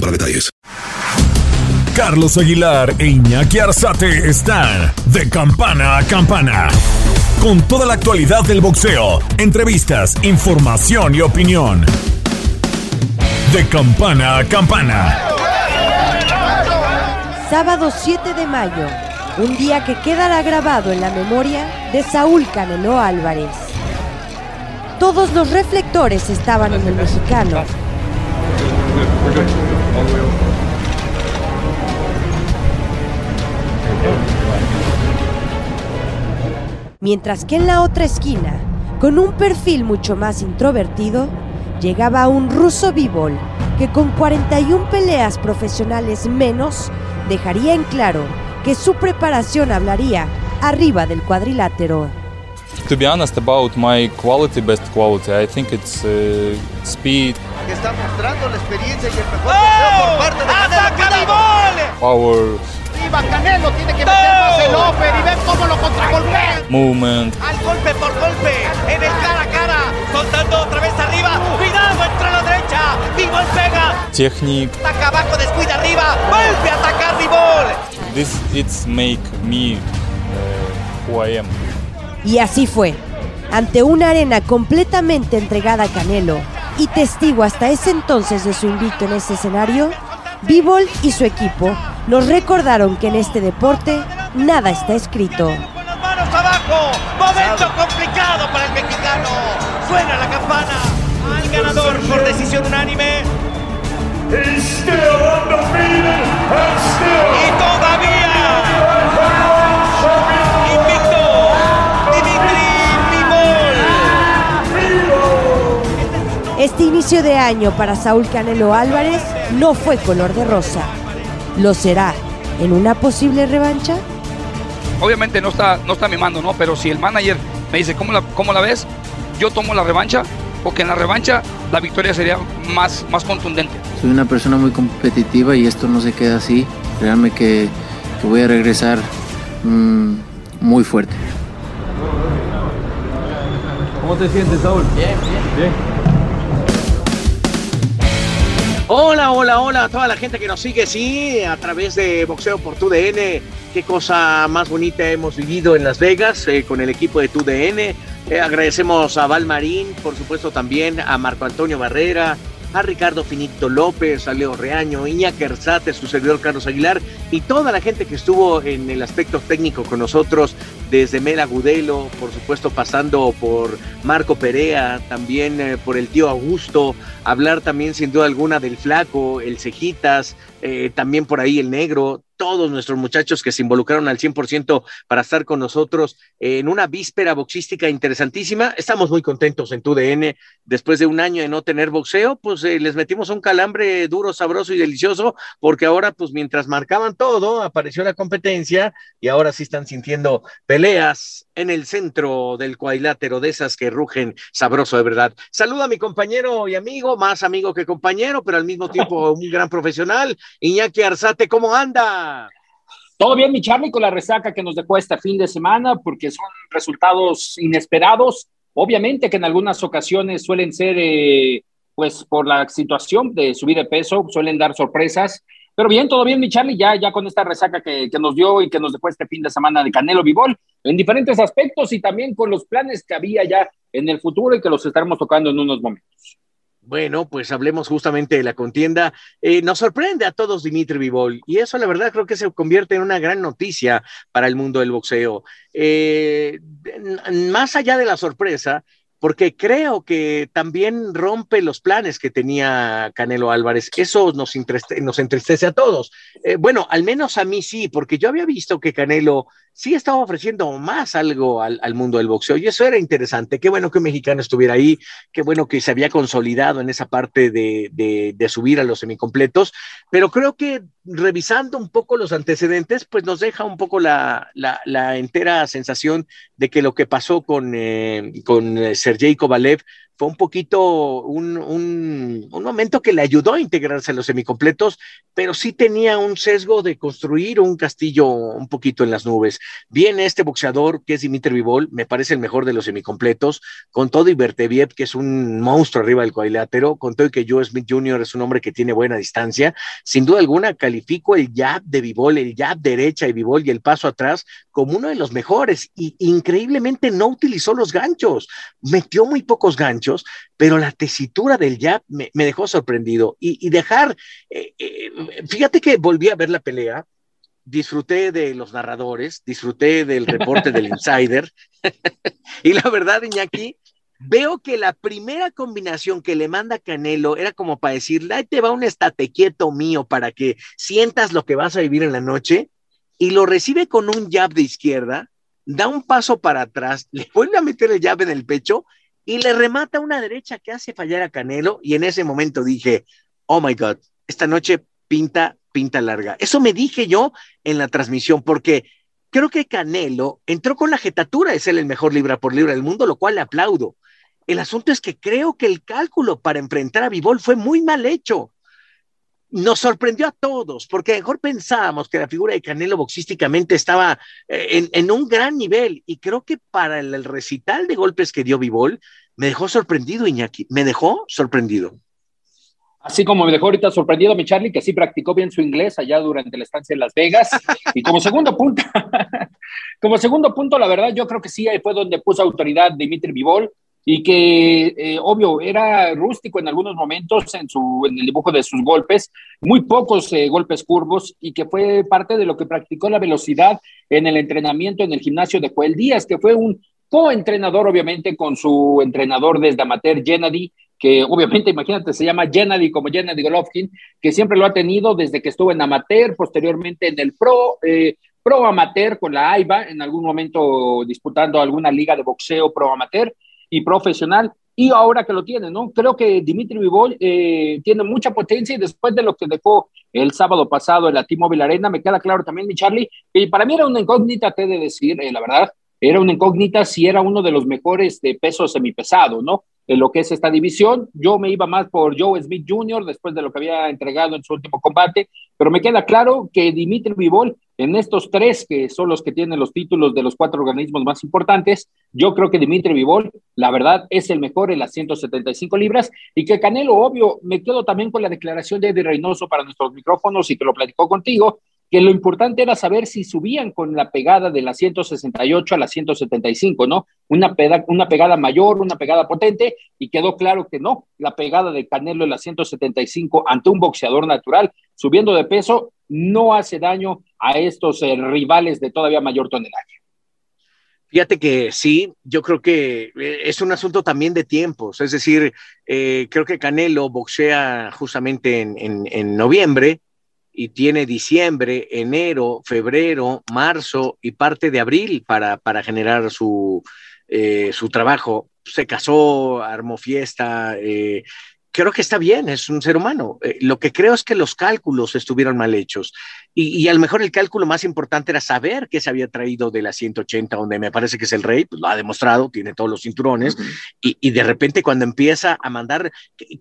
para detalles. Carlos Aguilar e Iñaki Arzate están de campana a campana. Con toda la actualidad del boxeo, entrevistas, información y opinión. De campana a campana. Sábado 7 de mayo, un día que quedará grabado en la memoria de Saúl Canelo Álvarez. Todos los reflectores estaban en el mexicano Mientras que en la otra esquina, con un perfil mucho más introvertido, llegaba un ruso bivol que con 41 peleas profesionales menos dejaría en claro que su preparación hablaría arriba del cuadrilátero. To be honest about my quality, best quality, I think it's uh, speed. Que está mostrando la experiencia y el mejor ¡Oh! por parte de Canelo. Power. Canelo, tiene que meter más el offer y ven cómo lo contragolpea. Movement. Al golpe por golpe, en el cara a cara, soltando otra vez arriba. Cuidado, entra la derecha. Bivol pega. Technique. Ataca abajo, descuida arriba. Vuelve a atacar Bivol. This it's make me uh, who I am. Y así fue. Ante una arena completamente entregada a Canelo y testigo hasta ese entonces de su invicto en ese escenario, Bivol y su equipo nos recordaron que en este deporte nada está escrito. manos abajo, momento complicado para el mexicano. Suena la campana. Al ganador por decisión unánime. Y todavía Este inicio de año para Saúl Canelo Álvarez no fue color de rosa. ¿Lo será en una posible revancha? Obviamente no está, no está mi mando, ¿no? Pero si el manager me dice, ¿cómo la, cómo la ves? Yo tomo la revancha, porque en la revancha la victoria sería más, más contundente. Soy una persona muy competitiva y esto no se queda así. Créanme que, que voy a regresar mmm, muy fuerte. ¿Cómo te sientes, Saúl? Bien, bien. Bien. Hola, hola, hola a toda la gente que nos sigue, sí, a través de Boxeo por TUDN. Qué cosa más bonita hemos vivido en Las Vegas eh, con el equipo de TUDN. Eh, agradecemos a Val Marín, por supuesto también a Marco Antonio Barrera, a Ricardo Finito López, a Leo Reaño, Iñaki Erzate, su servidor Carlos Aguilar y toda la gente que estuvo en el aspecto técnico con nosotros, desde Mela Gudelo, por supuesto pasando por Marco Perea, también eh, por el tío Augusto, hablar también sin duda alguna del flaco, el cejitas, eh, también por ahí el negro, todos nuestros muchachos que se involucraron al 100% para estar con nosotros en una víspera boxística interesantísima. Estamos muy contentos en TUDN. Después de un año de no tener boxeo, pues eh, les metimos un calambre duro, sabroso y delicioso, porque ahora, pues mientras marcaban todo, apareció la competencia y ahora sí están sintiendo peleas en el centro del cuadrilátero de esas que rugen sabroso de verdad. Saluda a mi compañero y amigo, más amigo que compañero, pero al mismo tiempo un gran profesional, Iñaki Arzate, ¿cómo anda? Todo bien, mi Charlie, con la resaca que nos dejó este fin de semana, porque son resultados inesperados. Obviamente que en algunas ocasiones suelen ser, eh, pues por la situación de subir de peso, suelen dar sorpresas. Pero bien, todo bien, mi Charlie, ya, ya con esta resaca que, nos dio y que nos dejó este fin de semana de Canelo Vivol, en diferentes aspectos y también con los planes que había ya en el futuro y que los estaremos tocando en unos momentos. Bueno, pues hablemos justamente de la contienda. Eh, nos sorprende a todos Dimitri Vivol y eso la verdad creo que se convierte en una gran noticia para el mundo del boxeo. Eh, más allá de la sorpresa, porque creo que también rompe los planes que tenía Canelo Álvarez. Eso nos, entristece, a todos. Eh, bueno, al menos a mí sí, porque yo había visto que Canelo sí estaba ofreciendo más algo al, mundo del boxeo y eso era interesante. Qué bueno que un mexicano estuviera ahí, qué bueno que se había consolidado en esa parte de, subir a los semicompletos, pero creo que revisando un poco los antecedentes, pues nos deja un poco la, la, entera sensación de que lo que pasó con, eh, con eh, Sergei Kovalev fue un poquito un, un, momento que le ayudó a integrarse a los semicompletos, pero sí tenía un sesgo de construir un castillo un poquito en las nubes. Viene este boxeador que es Dimitri Vivol, me parece el mejor de los semicompletos, con todo y Berteviev, que es un monstruo arriba del cuadrilátero, con todo y que Joe Smith Jr. es un hombre que tiene buena distancia. Sin duda alguna, califico el jab de Vivol, el jab derecha de Vivol y el paso atrás como uno de los mejores. Y increíblemente no utilizó los ganchos, metió muy pocos ganchos pero la tesitura del jab me, dejó sorprendido. Y, dejar, eh, eh, fíjate que volví a ver la pelea, disfruté de los narradores, disfruté del reporte del insider, y la verdad, Iñaki, veo que la primera combinación que le manda Canelo era como para decirle, ahí te va un estate quieto mío para que sientas lo que vas a vivir en la noche, y lo recibe con un jab de izquierda, da un paso para atrás, le vuelve a meter el jab en el pecho y le remata una derecha que hace fallar a Canelo y en ese momento dije, oh my God, esta noche pinta, pinta larga. Eso me dije yo en la transmisión porque creo que Canelo entró con la jetatura de ser el mejor libra por libra del mundo, lo cual le aplaudo. El asunto es que creo que el cálculo para enfrentar a Vivol fue muy mal hecho nos sorprendió a todos, porque mejor pensábamos que la figura de Canelo boxísticamente estaba eh, en, un gran nivel, y creo que para el, recital de golpes que dio Vivol, me dejó sorprendido, Iñaki, me dejó sorprendido. Así como me dejó ahorita sorprendido mi Charlie, que sí practicó bien su inglés allá durante la estancia en Las Vegas. Y como segundo punto, como segundo punto, la verdad, yo creo que sí, ahí fue donde puso autoridad Dimitri Vivol y que, eh, obvio, era rústico en algunos momentos en, su, en el dibujo de sus golpes, muy pocos eh, golpes curvos, y que fue parte de lo que practicó la velocidad en el entrenamiento en el gimnasio de Joel Díaz, que fue un co-entrenador, obviamente, con su entrenador desde amateur, Gennady, que obviamente, imagínate, se llama Gennady como Gennady Golovkin, que siempre lo ha tenido desde que estuvo en amateur, posteriormente en el pro, eh, pro amateur con la AIBA, en algún momento disputando alguna liga de boxeo pro amateur, y profesional. Y ahora que lo tiene, ¿no? Creo que Dimitri Vivol eh, tiene mucha potencia y después de lo que dejó el sábado pasado en la T-Mobile Arena, me queda claro también, mi Charlie, y para mí era una incógnita, te he de decir, eh, la verdad, era una incógnita si era uno de los mejores de peso semipesado, ¿no? En lo que es esta división, yo me iba más por Joe Smith Jr. después de lo que había entregado en su último combate, pero me queda claro que Dimitri Vivol en estos tres, que son los que tienen los títulos de los cuatro organismos más importantes, yo creo que Dimitri Vivol, la verdad, es el mejor en las 175 libras y que Canelo, obvio, me quedo también con la declaración de Eddie Reynoso para nuestros micrófonos y que lo platicó contigo, que lo importante era saber si subían con la pegada de la 168 a la 175, ¿no? Una, una pegada mayor, una pegada potente, y quedó claro que no, la pegada de Canelo en la 175 ante un boxeador natural, subiendo de peso, no hace daño a estos eh, rivales de todavía mayor tonelaje. Fíjate que sí, yo creo que eh, es un asunto también de tiempos, es decir, eh, creo que Canelo boxea justamente en, noviembre y tiene diciembre, enero, febrero, marzo y parte de abril para, para generar su, su trabajo. Se casó, armó fiesta, creo que está bien, es un ser humano. Lo que creo es que los cálculos estuvieron mal hechos. Y, a lo mejor el cálculo más importante era saber qué se había traído de la 180, donde me parece que es el rey, pues lo ha demostrado, tiene todos los cinturones. y, de repente cuando empieza a mandar,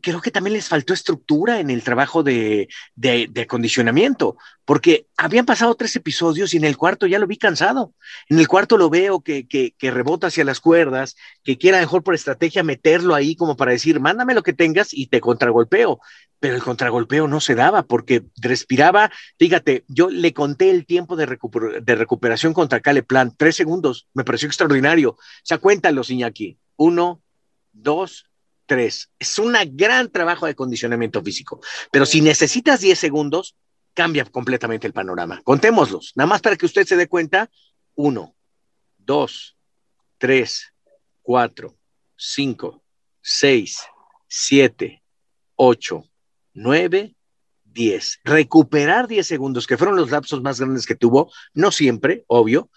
creo que también les faltó estructura en el trabajo de, de, de acondicionamiento, porque habían pasado tres episodios y en el cuarto ya lo vi cansado. En el cuarto lo veo que, que, que rebota hacia las cuerdas, que quiera mejor por estrategia meterlo ahí como para decir, mándame lo que tengas y te contragolpeo. Pero el contragolpeo no se daba porque respiraba. Fíjate, yo le conté el tiempo de, recuperación contra Cale Plan, tres segundos. Me pareció extraordinario. O sea, cuéntalo, Iñaki. Uno, dos, tres. Es un gran trabajo de condicionamiento físico. Pero si necesitas diez segundos, cambia completamente el panorama. Contémoslos, nada más para que usted se dé cuenta. Uno, dos, tres, cuatro, cinco, seis, siete, ocho, nueve, diez. Recuperar diez segundos, que fueron los lapsos más grandes que tuvo, no siempre, obvio,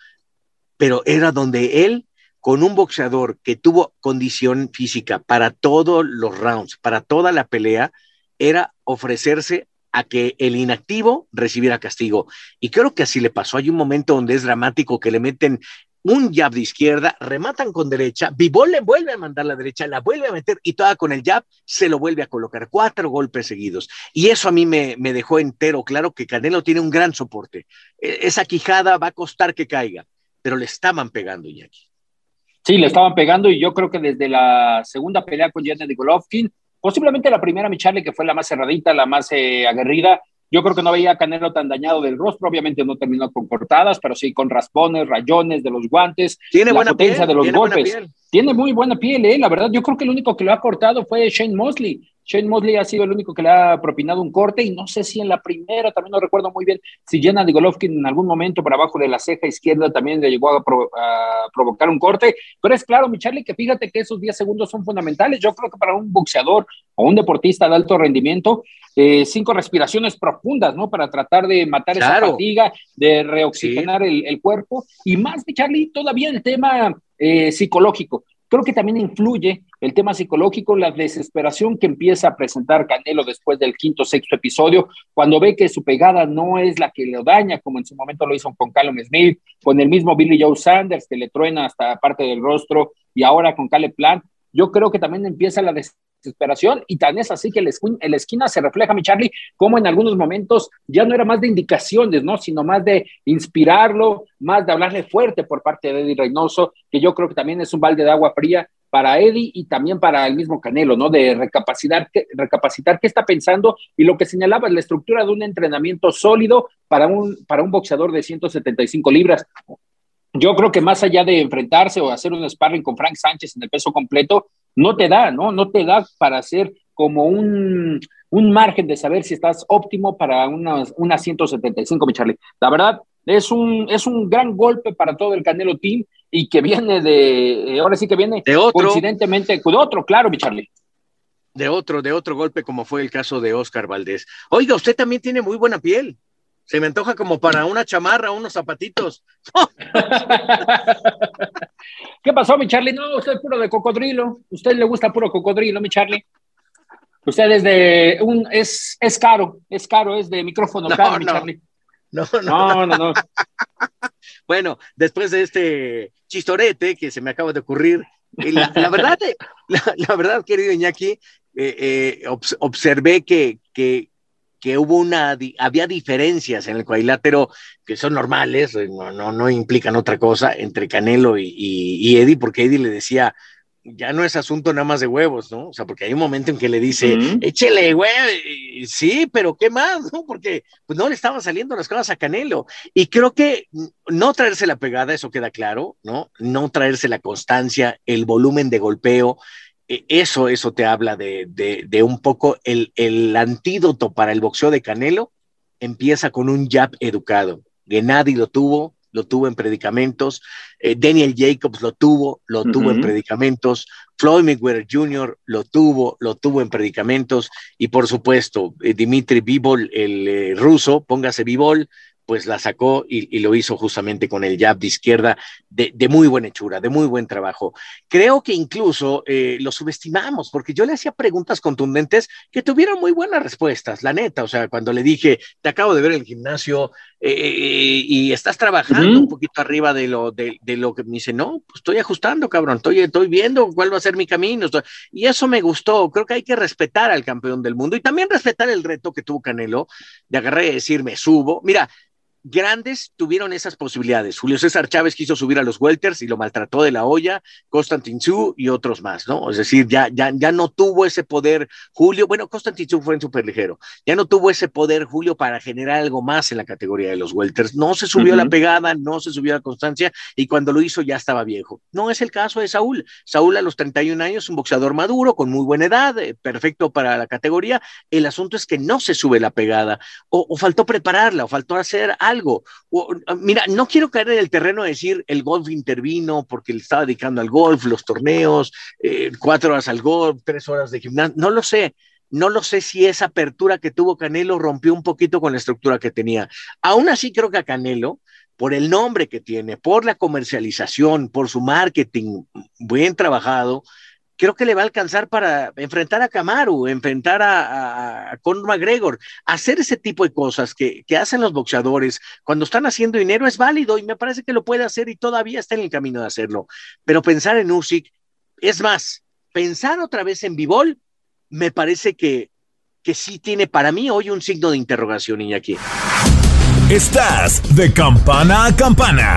pero era donde él, con un boxeador que tuvo condición física para todos los rounds, para toda la pelea, era ofrecerse a que el inactivo recibiera castigo. Y creo que así le pasó. Hay un momento donde es dramático que le meten un jab de izquierda, rematan con derecha, Vivol le vuelve a mandar la derecha, la vuelve a meter y toda con el jab se lo vuelve a colocar. Cuatro golpes seguidos. Y eso a mí me, dejó entero claro que Canelo tiene un gran soporte. E, esa quijada va a costar que caiga, pero le estaban pegando, Iñaki. Sí, le estaban pegando y yo creo que desde la segunda pelea con Gennady Golovkin Posiblemente la primera, mi que fue la más cerradita, la más eh, aguerrida. Yo creo que no veía a Canelo tan dañado del rostro. Obviamente no terminó con cortadas, pero sí con raspones, rayones de los guantes. Tiene la buena potencia piel, de los tiene golpes. Tiene muy buena piel, eh, la verdad. Yo creo que el único que lo ha cortado fue Shane Mosley. Shane Mosley ha sido el único que le ha propinado un corte y no sé si en la primera, también no recuerdo muy bien, si Jenna de Golovkin en algún momento por abajo de la ceja izquierda también le llegó a, pro- a provocar un corte. Pero es claro, mi Charlie, que fíjate que esos 10 segundos son fundamentales. Yo creo que para un boxeador o un deportista de alto rendimiento, eh, cinco respiraciones profundas, ¿no? Para tratar de matar Claro. esa fatiga, de reoxigenar el, el cuerpo. Y más, mi Charlie, todavía el tema eh, psicológico. Creo que también influye el tema psicológico, la desesperación que empieza a presentar Canelo después del quinto, sexto episodio, cuando ve que su pegada no es la que le daña, como en su momento lo hizo con Callum Smith, con el mismo Billy Joe Sanders, que le truena hasta parte del rostro, y ahora con Caleb Plant. Yo creo que también empieza la desesperación y tan es así que el esquina, se refleja, mi Charlie, como en algunos momentos ya no era más de indicaciones, ¿no? Sino más de inspirarlo, más de hablarle fuerte por parte de Eddie Reynoso, que yo creo que también es un balde de agua fría para Eddie y también para el mismo Canelo, ¿no? De recapacitar, recapacitar qué está pensando y lo que señalaba la estructura de un entrenamiento sólido para un, para un boxeador de 175 libras. Yo creo que más allá de enfrentarse o hacer un sparring con Frank Sánchez en el peso completo, no te da, ¿no? No te da para hacer como un, un margen de saber si estás óptimo para unas una 175, mi Charlie. La verdad, es un, es un gran golpe para todo el Canelo Team y que viene de, eh, ahora sí que viene De otro. coincidentemente de otro, claro, mi Charlie. De otro, de otro golpe, como fue el caso de Oscar Valdés. Oiga, usted también tiene muy buena piel. Se me antoja como para una chamarra, unos zapatitos. ¿Qué pasó, mi Charlie? No, usted es puro de cocodrilo. Usted le gusta puro cocodrilo, mi Charlie. Usted es de un, es, es caro, es caro, es de micrófono No, caro, mi. Charlie. No, no, No, no, no. Bueno, después de este chistorete que se me acaba de ocurrir, eh, la, la verdad, eh, la, la verdad, querido Iñaki, eh, eh, obs- observé que, que, que hubo una, había diferencias en el cuadrilátero que son normales, eh, no, no, no implican otra cosa entre Canelo y, y, y Eddie, porque Eddie le decía, ya no es asunto nada más de huevos, ¿no? O sea, porque hay un momento en que le dice, échele, güey, sí, pero ¿qué más? ¿no? Porque pues no le estaban saliendo las cosas a Canelo. Y creo que no traerse la pegada, eso queda claro, ¿no? No traerse la constancia, el volumen de golpeo, eso, eso te habla de, de, de un poco el, el antídoto para el boxeo de Canelo, empieza con un jab educado. Gennady lo tuvo, lo tuvo en predicamentos, eh, Daniel Jacobs lo tuvo, lo tuvo en predicamentos, Floyd Mayweather Jr. lo tuvo, lo tuvo en predicamentos, y por supuesto, eh, Dimitri Bivol, el eh, ruso, póngase Bivol, pues la sacó y, y lo hizo justamente con el jab de izquierda de, de muy buena hechura, de muy buen trabajo. Creo que incluso eh, lo subestimamos, porque yo le hacía preguntas contundentes que tuvieron muy buenas respuestas, la neta, o sea, cuando le dije, te acabo de ver en el gimnasio eh, y estás trabajando un poquito arriba de lo, de, de lo que me dice, no, pues estoy ajustando, cabrón, estoy, estoy viendo cuál va a ser mi camino, estoy- y eso me gustó, creo que hay que respetar al campeón del mundo y también respetar el reto que tuvo Canelo de agarrar y decir, me subo, mira, grandes tuvieron esas posibilidades. Julio César Chávez quiso subir a los welters y lo maltrató de la olla, Constantin Tzu y otros más, ¿no? Es decir, ya, ya, ya no tuvo ese poder Julio, bueno, Constantin Tzu fue en superligero, ya no tuvo ese poder Julio para generar algo más en la categoría de los welters. No se subió la pegada, no se subió la constancia y cuando lo hizo ya estaba viejo. No es el caso de Saúl. Saúl a los 31 años, un boxeador maduro, con muy buena edad, eh, perfecto para la categoría. El asunto es que no se sube la pegada o, o faltó prepararla o faltó hacer algo. O, mira, no quiero caer en el terreno de decir el golf intervino porque le estaba dedicando al golf, los torneos, eh, cuatro horas al golf, tres horas de gimnasio, no lo sé. No lo sé si esa apertura que tuvo Canelo rompió un poquito con la estructura que tenía. Aún así creo que a Canelo por el nombre que tiene, por la comercialización, por su marketing bien trabajado, creo que le va a alcanzar para enfrentar a Kamaru, enfrentar a, a, Conor McGregor, hacer ese tipo de cosas que, que, hacen los boxeadores cuando están haciendo dinero es válido y me parece que lo puede hacer y todavía está en el camino de hacerlo. Pero pensar en Usyk, es más, pensar otra vez en Bivol, me parece que, que sí tiene para mí hoy un signo de interrogación, Iñaki. Estás de campana a campana.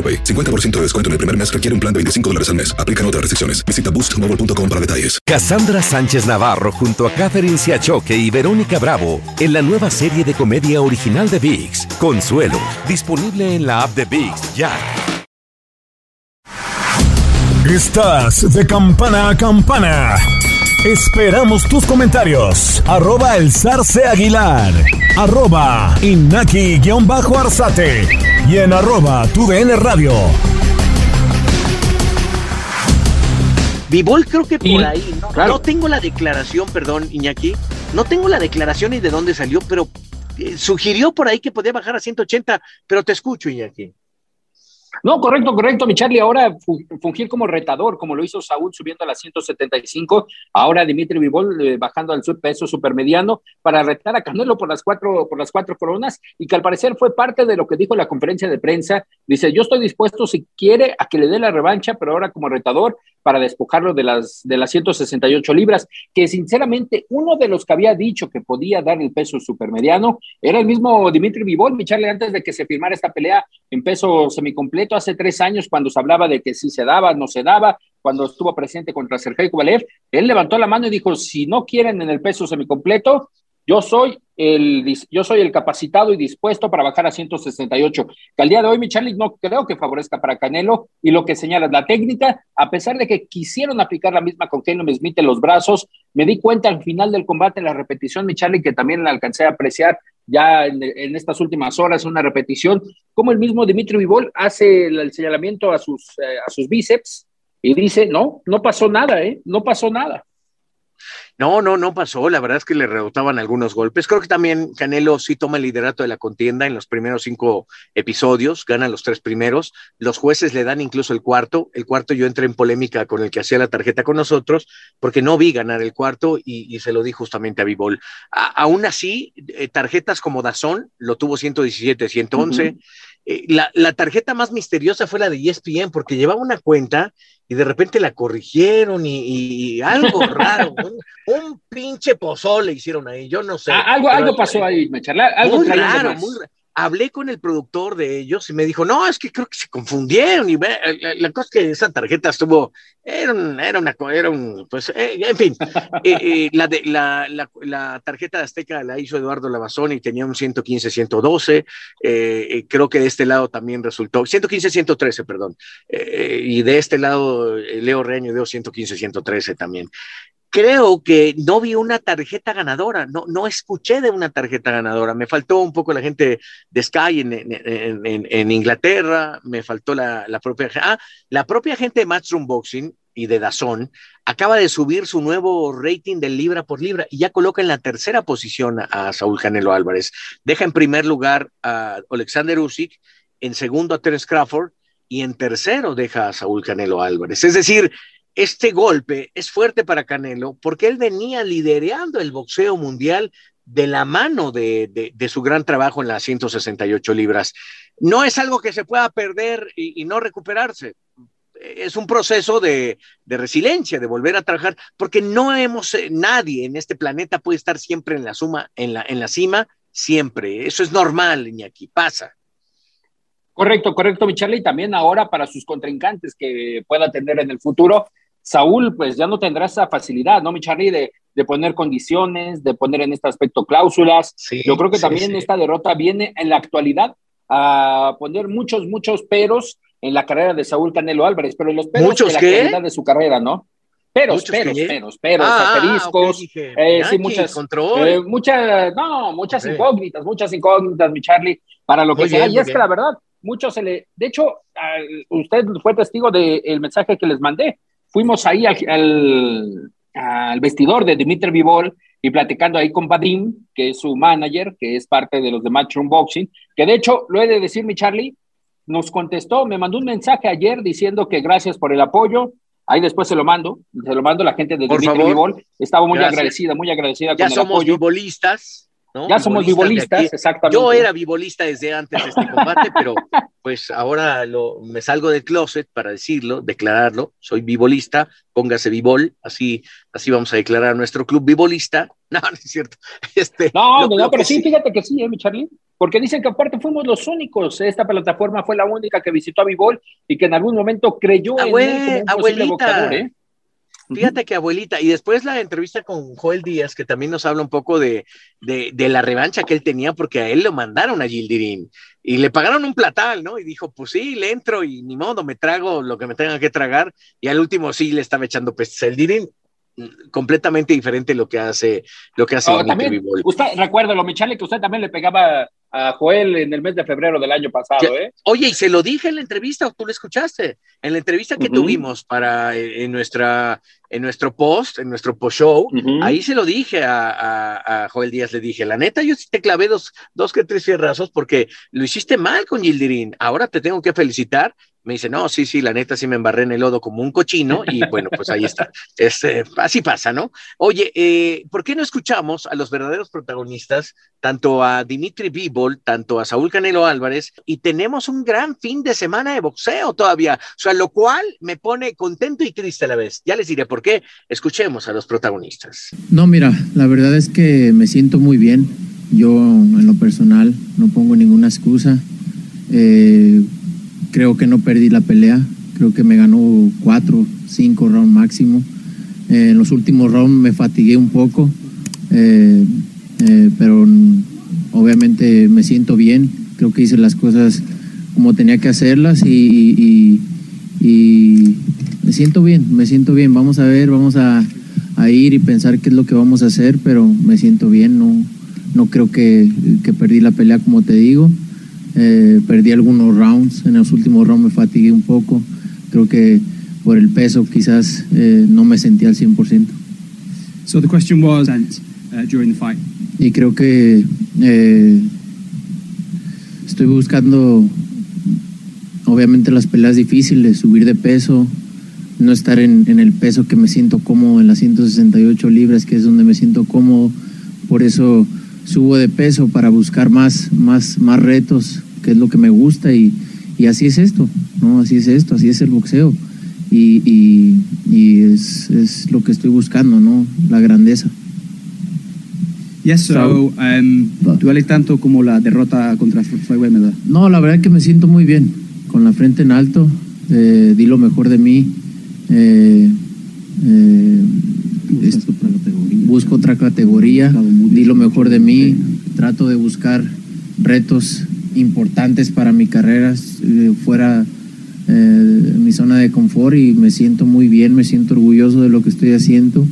AroPay. 50% de descuento en el primer mes requiere un plan de 25 dólares al mes. Aplican otras restricciones. Visita boostmobile.com para detalles. Cassandra Sánchez Navarro junto a Catherine Siachoque y Verónica Bravo en la nueva serie de comedia original de VIX, Consuelo, disponible en la app de VIX ya. Estás de campana a campana. Esperamos tus comentarios. Arroba el zarce aguilar. Arroba inaki-arzate. Y en arroba tu radio. Vivol creo que por ahí, ¿no? Claro. no tengo la declaración, perdón, Iñaki, no tengo la declaración y de dónde salió, pero eh, sugirió por ahí que podía bajar a 180, pero te escucho, Iñaki. No, correcto, correcto, mi Charlie. Ahora fungir como retador, como lo hizo Saúl subiendo a las 175. Ahora Dimitri Vivol eh, bajando al peso supermediano para retar a Canelo por las cuatro, por las cuatro coronas y que al parecer fue parte de lo que dijo la conferencia de prensa. Dice, yo estoy dispuesto si quiere a que le dé la revancha, pero ahora como retador para despojarlo de las, de las 168 libras, que sinceramente uno de los que había dicho que podía dar el peso supermediano era el mismo Dimitri Vivol, mi Charlie, antes de que se firmara esta pelea en peso semicompleto hace tres años cuando se hablaba de que si se daba, no se daba, cuando estuvo presente contra Sergei Kovalev, él levantó la mano y dijo, si no quieren en el peso semicompleto, yo soy el, yo soy el capacitado y dispuesto para bajar a 168. Que al día de hoy, mi Charlie, no creo que favorezca para Canelo. Y lo que señala la técnica, a pesar de que quisieron aplicar la misma con Canelo Smith en los brazos, me di cuenta al final del combate, en la repetición, mi Charlie, que también la alcancé a apreciar ya en, estas últimas horas, una repetición, como el mismo Dimitri Vivol hace el, el señalamiento a sus, eh, a sus bíceps y dice, no, no pasó nada, ¿eh? No pasó nada. No, no, no pasó. La verdad es que le rebotaban algunos golpes. Creo que también Canelo sí toma el liderato de la contienda en los primeros cinco episodios, gana los tres primeros. Los jueces le dan incluso el cuarto. El cuarto yo entré en polémica con el que hacía la tarjeta con nosotros, porque no vi ganar el cuarto y, se lo di justamente a Vivol. A, aún así, eh, tarjetas como Dazón lo tuvo 117, 111. Uh -huh. Eh, la, la tarjeta más misteriosa fue la de ESPN, porque llevaba una cuenta y de repente la corrigieron y, y algo raro, un, un, pinche pozole hicieron ahí, yo no sé. Ah, algo, algo pasó ahí, me charla, algo muy raro, muy raro. Hablé con el productor de ellos y me dijo, no, es que creo que se confundieron y la, la cosa es que esa tarjeta estuvo, era, un, era una, era un, pues, eh, en fin, eh, eh, la, de, la, la, la, tarjeta de Azteca la hizo Eduardo Lavazón y tenía un 115-112, creo que de este lado también resultó, 115-113, perdón, y de este lado Leo Reño dio 115-113 también creo que no vi una tarjeta ganadora, no, no escuché de una tarjeta ganadora. Me faltó un poco la gente de Sky en, Inglaterra, me faltó la, la, propia, ah, la propia gente de Matchroom Boxing y de Dazón, acaba de subir su nuevo rating de libra por libra y ya coloca en la tercera posición a, Saúl Canelo Álvarez. Deja en primer lugar a Alexander Usyk, en segundo a Terence Crawford y en tercero deja a Saúl Canelo Álvarez. Es decir, este golpe es fuerte para Canelo porque él venía liderando el boxeo mundial de la mano de, su gran trabajo en las 168 libras. No es algo que se pueda perder y no recuperarse es un proceso de, resiliencia, de volver a trabajar, porque no hemos, eh, nadie en este planeta puede estar siempre en la suma, en la, en la cima, siempre. Eso es normal, Iñaki, pasa. Correcto, correcto, Michelle, y también ahora para sus contrincantes que pueda tener en el futuro, Saúl, pues ya no tendrá esa facilidad, ¿no, Michelle, de, de poner condiciones, de poner en este aspecto cláusulas. Yo creo que también esta derrota viene en la actualidad a poner muchos, muchos peros en la carrera de Saúl Canelo Álvarez, pero los peros ¿Muchos de la calidad de su carrera, ¿no? Peros, peros, peros, peros, ah, asteriscos, eh, sí, muchas, eh, muchas, no, muchas incógnitas, muchas incógnitas, mi Charlie, para lo que sea. y es que la verdad, muchos se le, de hecho, usted fue testigo del mensaje que les mandé. Fuimos ahí al, al, vestidor de Dimitri Vivol y platicando ahí con Vadim, que es su manager, que es parte de los de Matchroom Boxing, que de hecho, lo he de decir, mi Charlie, nos contestó, me mandó un mensaje ayer diciendo que gracias por el apoyo. Ahí después se lo mando, se lo mando a la gente de Dimitri Vivol. Estaba muy agradecida, muy agradecida ya con somos el vivolistas, ¿no? Ya somos vivolistas, exactamente. Yo era vivolista desde antes de este combate, pero pues ahora lo, me salgo del closet para decirlo, declararlo. Soy vivolista, póngase vivol, así, así vamos a declarar a nuestro club vivolista. No, no es cierto. Este, no, no, pero sí, fíjate que sí, ¿eh, mi Charlie? porque dicen que aparte fuimos los únicos, esta plataforma fue la única que visitó a Vivol y que en algún momento creyó en él como un boxeador, ¿eh? Fíjate que abuelita, y después la entrevista con Joel Díaz, que también nos habla un poco de, de, la revancha que él tenía, porque a él lo mandaron a Gildirín y le pagaron un platal, ¿no? Y dijo, pues sí, le entro y ni modo, me trago lo que me tenga que tragar. Y al último sí le estaba echando pestes el Dirín completamente diferente lo que hace lo que hace oh, también, Usted recuérdalo, Michale, que usted también le pegaba a Joel en el mes de febrero del año pasado, ¿eh? Oye, y se lo dije en la entrevista, o tú lo escuchaste, en la entrevista que tuvimos para eh, en nuestra en nuestro post, en nuestro post show, ahí se lo dije a, Joel Díaz, le dije, la neta, yo te clavé dos, dos que tres fierrazos porque lo hiciste mal con Gildirín, ahora te tengo que felicitar me dice, no, sí, sí, la neta sí me embarré en el lodo como un cochino y bueno, pues ahí está. Este, así pasa, ¿no? Oye, eh, ¿por qué no escuchamos a los verdaderos protagonistas, tanto a Dimitri Tanto a Saúl Canelo Álvarez, y tenemos un gran fin de semana de boxeo todavía, o sea, lo cual me pone contento y triste a la vez. Ya les diré por qué. Escuchemos a los protagonistas. No, mira, la verdad es que me siento muy bien. Yo, en lo personal, no pongo ninguna excusa. Eh, creo que no perdí la pelea, creo que me ganó cuatro, cinco rounds máximo. Eh, en los últimos rounds me fatigué un poco, eh, eh, pero obviamente me siento bien, creo que hice las cosas como tenía que hacerlas y, me siento bien, me siento bien. Vamos a ver, vamos a, ir y pensar qué es lo que vamos a hacer, pero me siento bien, no, no creo que, perdí la pelea como te digo. Eh, perdí algunos rounds, en los últimos rounds me fatigué un poco, creo que por el peso quizás eh, no me sentía al 100%. So the question was uh, during the fight. Y creo que eh, estoy buscando obviamente las peleas difíciles, subir de peso, no estar en, el peso que me siento cómodo en las 168 libras, que es donde me siento cómodo, por eso subo de peso para buscar más, más, más retos, que es lo que me gusta y, y así es esto, ¿no? Así es esto, así es el boxeo y, y, y es, es, lo que estoy buscando, ¿no? La grandeza. Yes, so, um, ¿duele tanto como la derrota contra Mayweather? No, la verdad es que me siento muy bien, con la frente en alto, eh, di lo mejor de mí. Eh, eh, busco otra categoría, di lo mejor de mí, trato de buscar retos importantes para mi carrera eh, fuera eh, mi zona de confort y me siento muy bien, me siento orgulloso de lo que estoy haciendo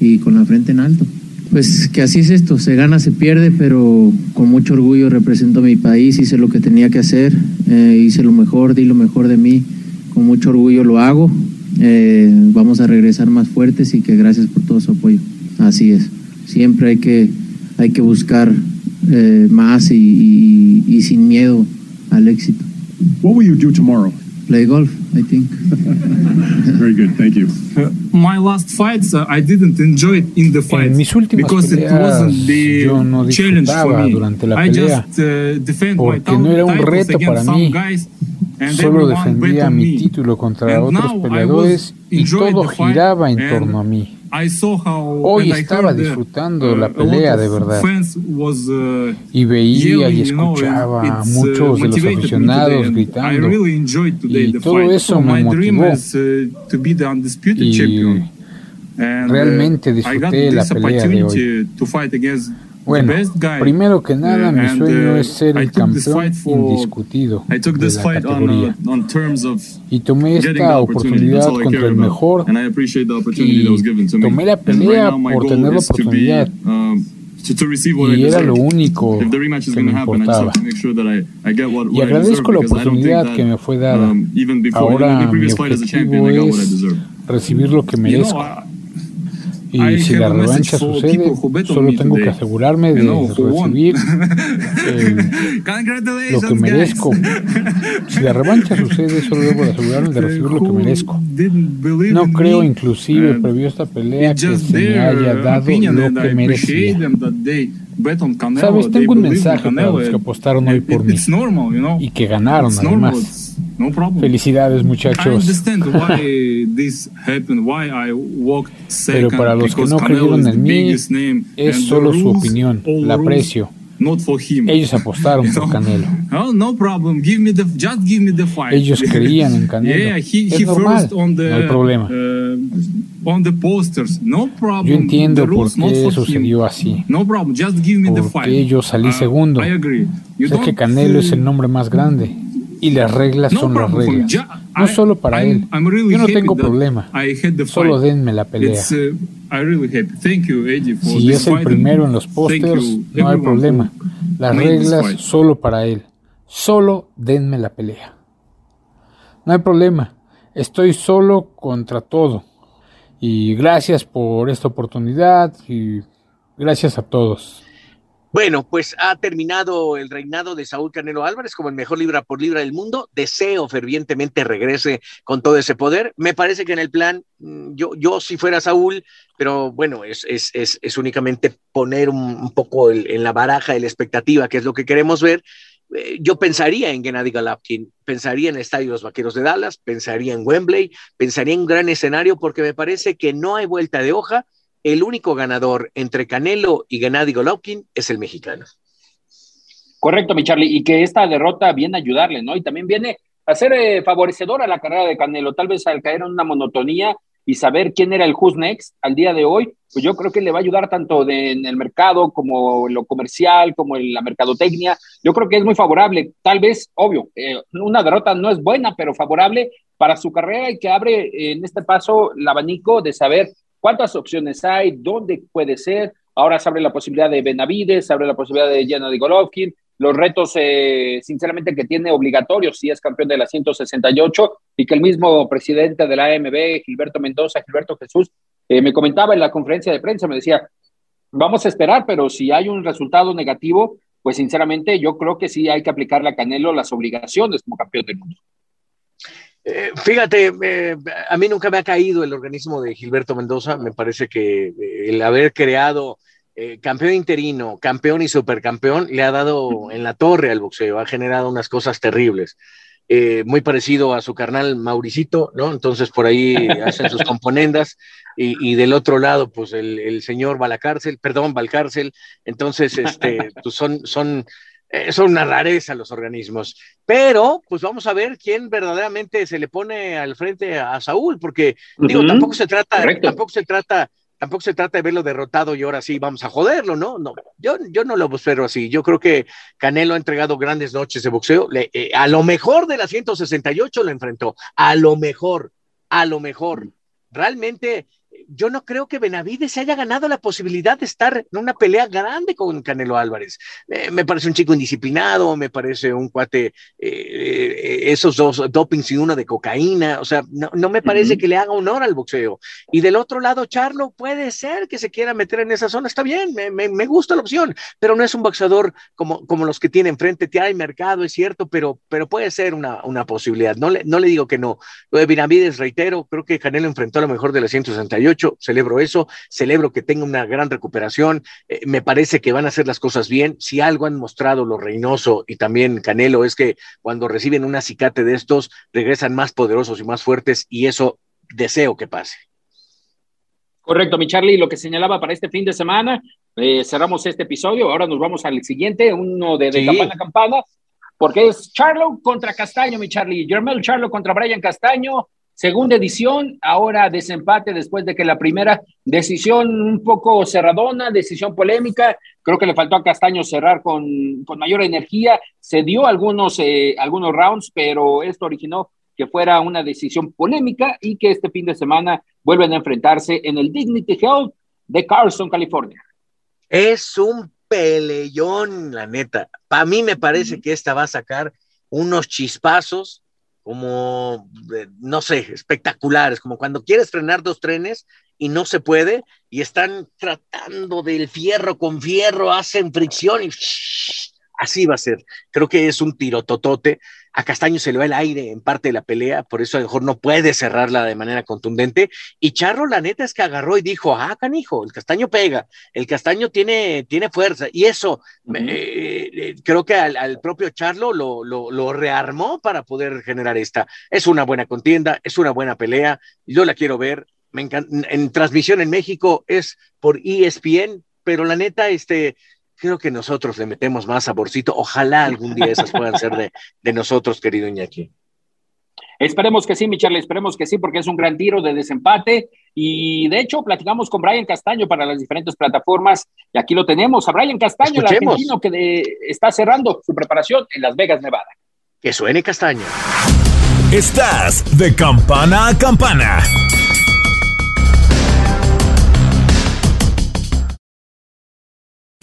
y con la frente en alto. Pues que así es esto, se gana, se pierde, pero con mucho orgullo represento a mi país, hice lo que tenía que hacer, eh, hice lo mejor, di lo mejor de mí, con mucho orgullo lo hago eh, vamos a regresar más fuertes y que gracias por todo su apoyo. Así es. Siempre hay que, hay que buscar eh, más y, y, sin miedo al éxito. What will you do tomorrow? Play golf, I think. Very good, thank you. Uh, my last fights, uh, I didn't enjoy it in the fight En mis últimas because it wasn't the yo no challenge for me. durante la I just uh, defend my porque no era un titles reto against para some mí. guys and Solo defendía mi me. título contra And otros now I peleadores was y todo the fight giraba en and torno a mí. I saw how Hoy estaba disfrutando uh, la pelea de verdad. uh, Y veía y escuchaba a uh, muchos de los aficionados gritando. really enjoyed today Y todo eso So me my dream motivó. is uh, to be the undisputed Y champion. And, realmente I got disfruté la pelea de hoy. Bueno, primero que nada, mi sueño uh, es ser el campeón indiscutido de la categoría. on terms of Y tomé esta opportunity. That's oportunidad all I contra care el about. mejor And I appreciate the opportunity y that was given to me. tomé la pelea por tener la oportunidad. um, Y era lo único If the rematch is que me to happen, I just have to importaba. make sure that I, I get what, Y agradezco la oportunidad que me fue dada. um, Ahora mi objetivo es recibir lo que merezco. Y si la revancha sucede, solo tengo que asegurarme de recibir eh, lo que merezco. Si la revancha sucede, solo debo de asegurarme de recibir lo que merezco. No creo inclusive and previo a esta pelea que se me haya dado opinion lo que merecía. Sabes, tengo un mensaje para los que apostaron hoy por mí y que ganaron además. No problem. Felicidades muchachos. second. Pero para los que no creyeron en mí, es solo su opinión, la aprecio. Not for him. Ellos apostaron por Canelo. Oh, no problem. Give me the, just give me the fight. Ellos creían en Canelo. Yeah, he, Es he normal, first on the, no hay problema. uh, on the posters. No problem. Yo entiendo por qué sucedió así. No problem. Just give me the fight. Porque yo salí Uh, segundo. I agree. You Sé que Canelo es el nombre más grande y las reglas No son las reglas. No solo para I'm- él. I'm really Yo no tengo problema. Solo denme la pelea. Uh, really you, Si es el primero en los pósters, no hay problema. Las reglas solo para él. Solo denme la pelea. No hay problema. Estoy solo contra todo. Y gracias por esta oportunidad y gracias a todos. Bueno, pues ha terminado el reinado de Saúl Canelo Álvarez como el mejor libra por libra del mundo. Deseo fervientemente regrese con todo ese poder. Me parece que en el plan, mm, yo, yo si fuera Saúl, pero bueno, es, es, es, es únicamente poner un, poco en la baraja de la expectativa, que es lo que queremos ver. Eh, Yo pensaría en Gennady Golovkin, pensaría en el Estadio de los Vaqueros de Dallas, pensaría en Wembley, pensaría en un gran escenario, porque me parece que no hay vuelta de hoja el único ganador entre Canelo y Gennady Golovkin es el mexicano. Correcto, mi Charlie, y que esta derrota viene a ayudarle, ¿no? Y también viene a ser eh, favorecedora a la carrera de Canelo, tal vez al caer en una monotonía y saber quién era el Who's Next al día de hoy, pues yo creo que le va a ayudar tanto en el mercado como en lo comercial, como en la mercadotecnia. Yo creo que es muy favorable, tal vez, obvio, eh, una derrota no es buena, pero favorable para su carrera y que abre eh, en este paso el abanico de saber cuántas opciones hay, dónde puede ser. Ahora se abre la posibilidad de Benavides, se abre la posibilidad de Gennady Golovkin, los retos, eh, sinceramente, que tiene obligatorios si es campeón de la 168 y que el mismo presidente de la AMB, Gilberto Mendoza, Gilberto Jesús, eh, me comentaba en la conferencia de prensa, me decía, vamos a esperar, pero si hay un resultado negativo, pues sinceramente yo creo que sí hay que aplicarle a Canelo las obligaciones como campeón del mundo. Eh, fíjate, eh, a mí nunca me ha caído el organismo de Gilberto Mendoza. Me parece que eh, el haber creado eh, campeón interino, campeón y supercampeón le ha dado en la torre al boxeo, ha generado unas cosas terribles. Muy parecido a su carnal Mauricito, ¿no? Entonces por ahí hacen sus componendas y, y del otro lado, pues el, el señor va a la cárcel, perdón, va al cárcel. Entonces, este, pues son, son, eh, son una rareza los organismos. Pero, pues vamos a ver quién verdaderamente se le pone al frente a, a Saúl, porque digo, tampoco se trata, correcto. tampoco se trata, tampoco se trata de verlo derrotado y ahora sí vamos a joderlo, ¿no? No, yo, yo no lo espero así. Yo creo que Canelo ha entregado grandes noches de boxeo. Le- eh, a lo mejor de la 168 lo enfrentó, a lo mejor, a lo mejor. Realmente yo no creo que Benavides se haya ganado la posibilidad de estar en una pelea grande con Canelo Álvarez. Eh, me parece un chico indisciplinado, me parece un cuate, eh, esos dos dopings y uno de cocaína, o sea, no, me parece que le haga honor al boxeo. Y del otro lado, Charlo puede ser que se quiera meter en esa zona, está bien, me, gusta la opción, pero no es un boxeador como, como los que tiene enfrente, hay mercado, es cierto, pero, pero puede ser una, una posibilidad. No le, no le digo que no. Lo de Benavides, reitero, creo que Canelo enfrentó a lo mejor de la 168, celebro eso, celebro que tenga una gran recuperación, eh, me parece que van a hacer las cosas bien. Si algo han mostrado los Reynoso y también Canelo es que cuando reciben un acicate de estos, regresan más poderosos y más fuertes y eso deseo que pase. Correcto, mi Charlie, lo que señalaba para este fin de semana, eh, cerramos este episodio, ahora nos vamos al siguiente, uno de, de campana a campana, porque es Charlo contra Castaño, mi Charlie, Jermel Charlo contra Brian Castaño, segunda edición, ahora desempate después de que la primera decisión un poco cerradona, decisión polémica, creo que le faltó a Castaño cerrar con, mayor energía, se dio algunos, eh, algunos rounds, pero esto originó que fuera una decisión polémica y que este fin de semana vuelven a enfrentarse en el Dignity Health de Carson, California. Es un peleón, la neta. Para mí me parece que esta va a sacar unos chispazos como, no sé, espectaculares, como cuando quieres frenar dos trenes y no se puede y están tratando del fierro con fierro, hacen fricción y así va a ser. Creo que es un tiro totote. A Castaño se le va el aire en parte de la pelea, por eso a lo mejor no puede cerrarla de manera contundente. Y Charro, la neta es que agarró y dijo, ah, canijo, el Castaño pega, el Castaño tiene, tiene fuerza. Y eso, eh, eh, creo que al, propio Charlo lo, lo, rearmó para poder generar esta. Es una buena contienda, es una buena pelea, yo la quiero ver. Me En transmisión en México es por ESPN, pero la neta, este, creo que nosotros le metemos más saborcito. Ojalá algún día esas puedan ser de, de nosotros, querido Iñaki. Esperemos que sí, Michelle, esperemos que sí, porque es un gran tiro de desempate. Y de hecho, platicamos con Brian Castaño para las diferentes plataformas. Y aquí lo tenemos, a Brian Castaño, el argentino que está cerrando su preparación en Las Vegas, Nevada. Que suene Castaño. Estás de campana a campana.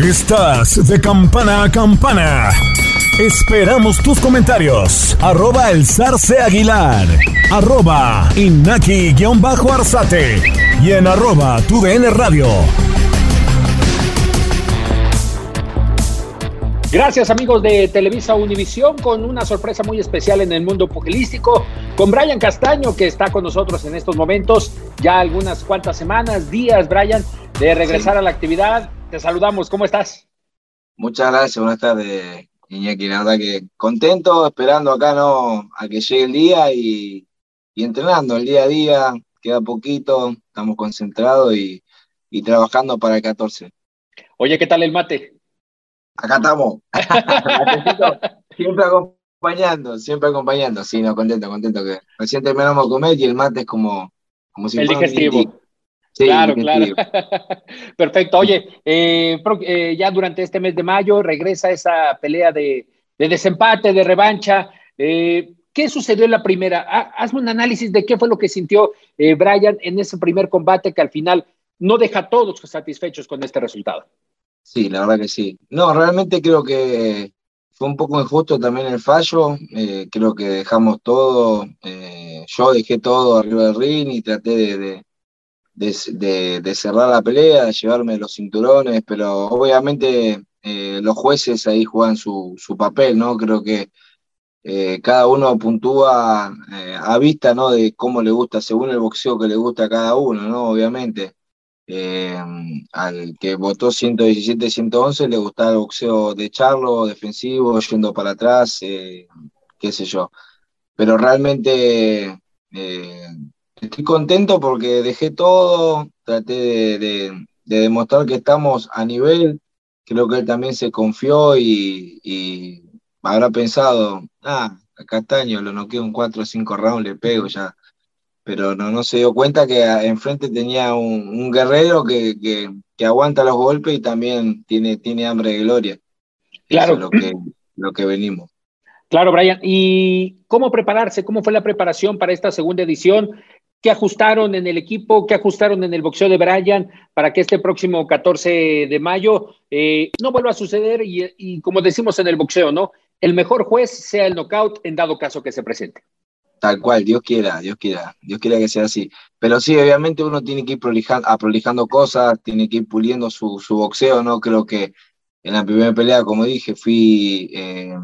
Estás de campana a campana. Esperamos tus comentarios. Arroba el zarce aguilar. Arroba inaki-arzate. Y en arroba tu radio. Gracias amigos de Televisa Univisión con una sorpresa muy especial en el mundo pugilístico con Brian Castaño que está con nosotros en estos momentos ya algunas cuantas semanas, días Brian de regresar a la actividad te saludamos, ¿cómo estás? Muchas gracias, buenas tardes, Iñaki. La verdad que contento, esperando acá no a que llegue el día y, entrenando el día a día, queda poquito, estamos concentrados y, trabajando para el 14. Oye, ¿qué tal el mate? Acá estamos. siempre acompañando, siempre acompañando. Sí, no, contento, contento que recién terminamos de comer y el mate es como, como si el digestivo claro, claro. Perfecto. Oye, eh, eh, ya durante este mes de mayo regresa esa pelea de, desempate, de revancha. Eh, ¿Qué sucedió en la primera? hazme un análisis de qué fue lo que sintió Brian en ese primer combate que al final no deja a todos satisfechos con este resultado. Sí, la verdad que sí. No, realmente creo que fue un poco injusto también el fallo. Creo que dejamos todo. Yo dejé todo arriba del ring y traté de, de, cerrar la pelea, de llevarme los cinturones, pero obviamente eh, los jueces ahí juegan su, su papel, ¿no? Creo que cada uno puntúa a vista, ¿no? De cómo le gusta, según el boxeo que le gusta a cada uno, ¿no? Obviamente. Eh, al que votó 117-111 le gustaba el boxeo de charlo, defensivo, yendo para atrás, eh, qué sé yo. Pero realmente eh, estoy contento porque dejé todo, traté de, demostrar que estamos a nivel. Creo que él también se confió y, habrá pensado, ah, a Castaño lo noqueo un 4 o 5 rounds, le pego ya pero no, no se dio cuenta que enfrente tenía un, guerrero que, que, aguanta los golpes y también tiene, tiene hambre de gloria. Claro. es lo que, lo que venimos. Claro, Brian. ¿Y cómo prepararse? ¿Cómo fue la preparación para esta segunda edición? ¿Qué ajustaron en el equipo? ¿Qué ajustaron en el boxeo de Brian para que este próximo 14 de mayo eh, no vuelva a suceder? Y, como decimos en el boxeo, ¿no? El mejor juez sea el knockout en dado caso que se presente. Tal cual, Dios quiera, Dios quiera, Dios quiera que sea así. Pero sí, obviamente uno tiene que ir prolijando, prolijando cosas, tiene que ir puliendo su, boxeo, ¿no? Creo que en la primera pelea, como dije, fui, eh,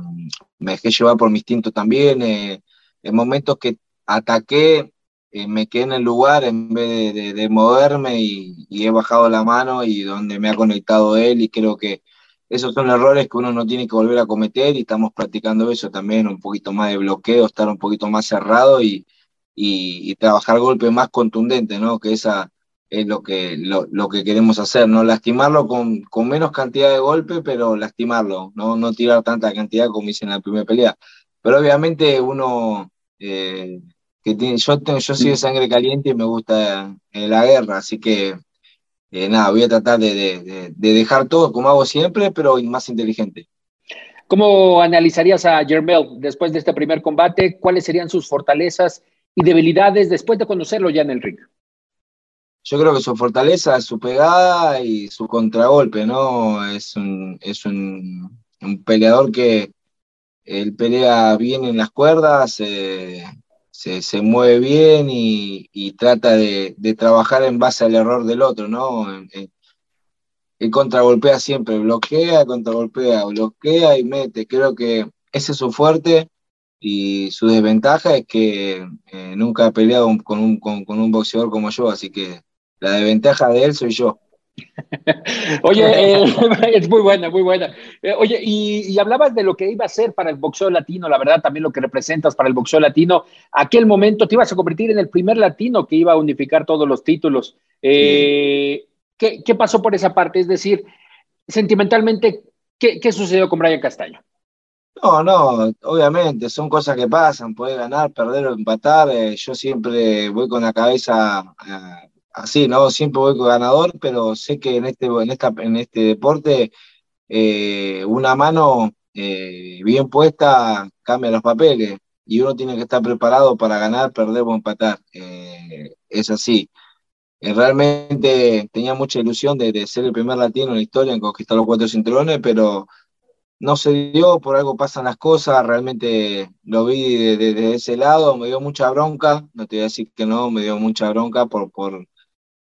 me dejé llevar por mi instinto también. Eh, en momentos que ataqué, eh, me quedé en el lugar en vez de, moverme y, he bajado la mano y donde me ha conectado él y creo que esos son errores que uno no tiene que volver a cometer y estamos practicando eso también, un poquito más de bloqueo, estar un poquito más cerrado y, y, trabajar golpes más contundentes, ¿no? Que esa es lo que, lo, que queremos hacer, ¿no? Lastimarlo con, con menos cantidad de golpes, pero lastimarlo, ¿no? No tirar tanta cantidad como hice en la primera pelea. Pero obviamente uno, eh, que tiene, yo, tengo, yo soy de sangre caliente y me gusta eh, la guerra, así que eh, nada, voy a tratar de, dejar todo como hago siempre, pero más inteligente. ¿Cómo analizarías a Jermel después de este primer combate? ¿Cuáles serían sus fortalezas y debilidades después de conocerlo ya en el ring? Yo creo que su fortaleza es su pegada y su contragolpe, ¿no? Es un, es un, peleador que él pelea bien en las cuerdas, eh, se, mueve bien y, trata de, trabajar en base al error del otro, ¿no? Él contragolpea siempre, bloquea, contragolpea, bloquea y mete. Creo que ese es su fuerte y su desventaja es que eh, nunca ha peleado con un, con un boxeador como yo, así que la desventaja de él soy yo. Oye, eh, es muy buena, muy buena. Eh, oye, y, hablabas de lo que iba a ser para el boxeo latino, la verdad, también lo que representas para el boxeo latino. Aquel momento te ibas a convertir en el primer latino que iba a unificar todos los títulos. Eh, ¿qué, pasó por esa parte? Es decir, sentimentalmente, ¿qué, ¿qué, sucedió con Brian Castaño? No, no, obviamente, son cosas que pasan, puede ganar, perder o empatar. yo siempre voy con la cabeza así, ¿no? Siempre voy con ganador, pero sé que en este, en esta, en este deporte eh, una mano eh, bien puesta cambia los papeles y uno tiene que estar preparado para ganar, perder o empatar. Eh, es así. realmente tenía mucha ilusión de, ser el primer latino en la historia en conquistar los cuatro cinturones, pero no se dio, por algo pasan las cosas, realmente lo vi desde ese lado, me dio mucha bronca, no te voy a decir que no, me dio mucha bronca por,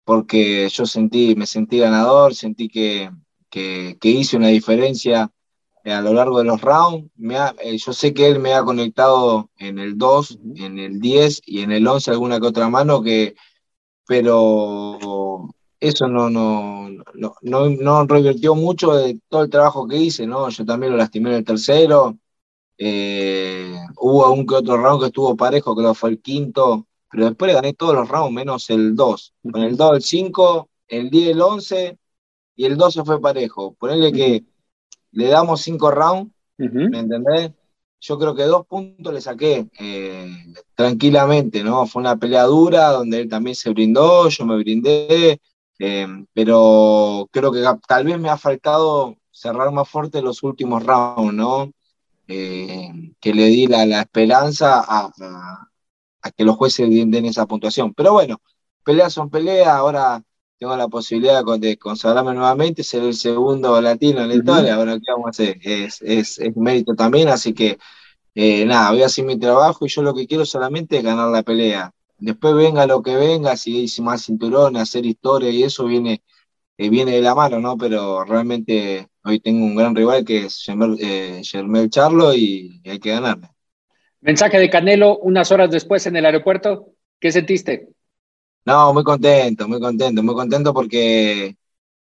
porque yo sentí, me sentí ganador, sentí que, que, hice una diferencia eh, a lo largo de los rounds. Eh, yo sé que él me ha conectado en el 2, en el 10 y en el 11 alguna que otra mano, que, pero eso no, no, no, no, revirtió mucho de todo el trabajo que hice, ¿no? Yo también lo lastimé en el tercero. Eh, hubo un que otro round que estuvo parejo, creo que fue el quinto, pero después le gané todos los rounds menos el 2. Con el 2, el 5, el 10, el 11 y el 12 fue parejo. Ponerle que le damos 5 rounds, ¿me entendés? Yo creo que dos puntos le saqué eh, tranquilamente, ¿no? Fue una pelea dura donde él también se brindó, yo me brindé, eh, pero creo que tal vez me ha faltado cerrar más fuerte los últimos rounds, ¿no? Eh, que le di la, esperanza a, que los jueces den esa puntuación. Pero bueno, peleas son peleas, ahora tengo la posibilidad de consagrarme nuevamente, ser el segundo latino en la historia. Bueno, ¿qué vamos a hacer? Es, es, es mérito también, así que eh, nada, voy a hacer mi trabajo y yo lo que quiero solamente es ganar la pelea. Después venga lo que venga, si hay más cinturones, hacer historia y eso viene, eh, viene de la mano, ¿no? Pero realmente hoy tengo un gran rival que es Germel eh, Charlo y hay que ganarle. Mensaje de Canelo unas horas después en el aeropuerto. ¿Qué sentiste? No, muy contento, muy contento, muy contento porque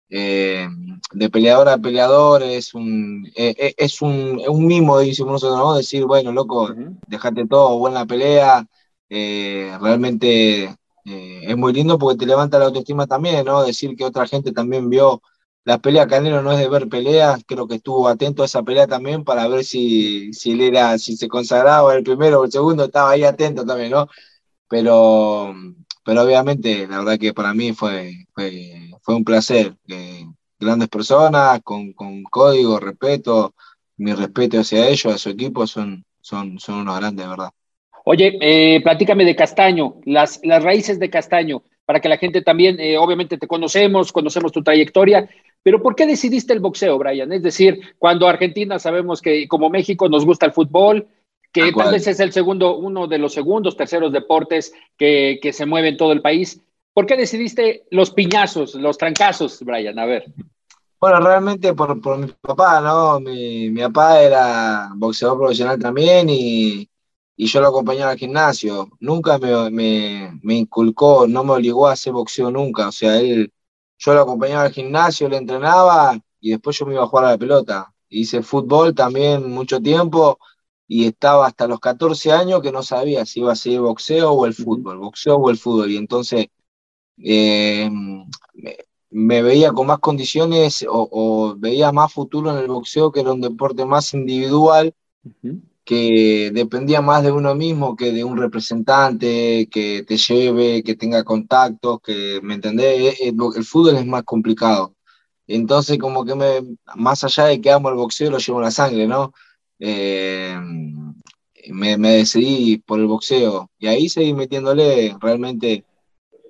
eh, de peleador a peleador es un, eh, eh, es un, un mimo, decimos nosotros, ¿no? Decir, bueno, loco, dejate todo, buena pelea, realmente es muy lindo porque te levanta la autoestima también, ¿no? Decir que otra gente también vio la pelea Canelo no es de ver peleas, creo que estuvo atento a esa pelea también para ver si, si él era, si se consagraba el primero o el segundo, estaba ahí atento también, ¿no? Pero pero obviamente la verdad que para mí fue, fue, un placer. grandes personas, con, con, código, respeto, mi respeto hacia ellos, a su equipo, son, son, son unos grandes, ¿verdad? Oye, eh, platícame de Castaño, las, las raíces de Castaño, para que la gente también, eh, obviamente te conocemos, conocemos tu trayectoria, pero ¿por qué decidiste el boxeo, Brian? Es decir, cuando Argentina sabemos que como México nos gusta el fútbol, que tal vez es el segundo, uno de los segundos, terceros deportes que, que, se mueve en todo el país. ¿Por qué decidiste los piñazos, los trancazos, Brian? A ver. Bueno, realmente por, por mi papá, ¿no? Mi, mi, papá era boxeador profesional también y, y yo lo acompañaba al gimnasio. Nunca me, me, me, inculcó, no me obligó a hacer boxeo nunca. O sea, él, yo lo acompañaba al gimnasio, le entrenaba y después yo me iba a jugar a la pelota. Hice fútbol también mucho tiempo y estaba hasta los 14 años que no sabía si iba a seguir boxeo o el fútbol, boxeo o el fútbol. Y entonces eh, me, veía con más condiciones o, veía más futuro en el boxeo, que era un deporte más individual, que dependía más de uno mismo que de un representante que te lleve, que tenga contactos, que, ¿me entendés? El, el fútbol es más complicado. Entonces, como que me, más allá de que amo el boxeo, lo llevo en la sangre, ¿no? eh, me, decidí por el boxeo y ahí seguí metiéndole, realmente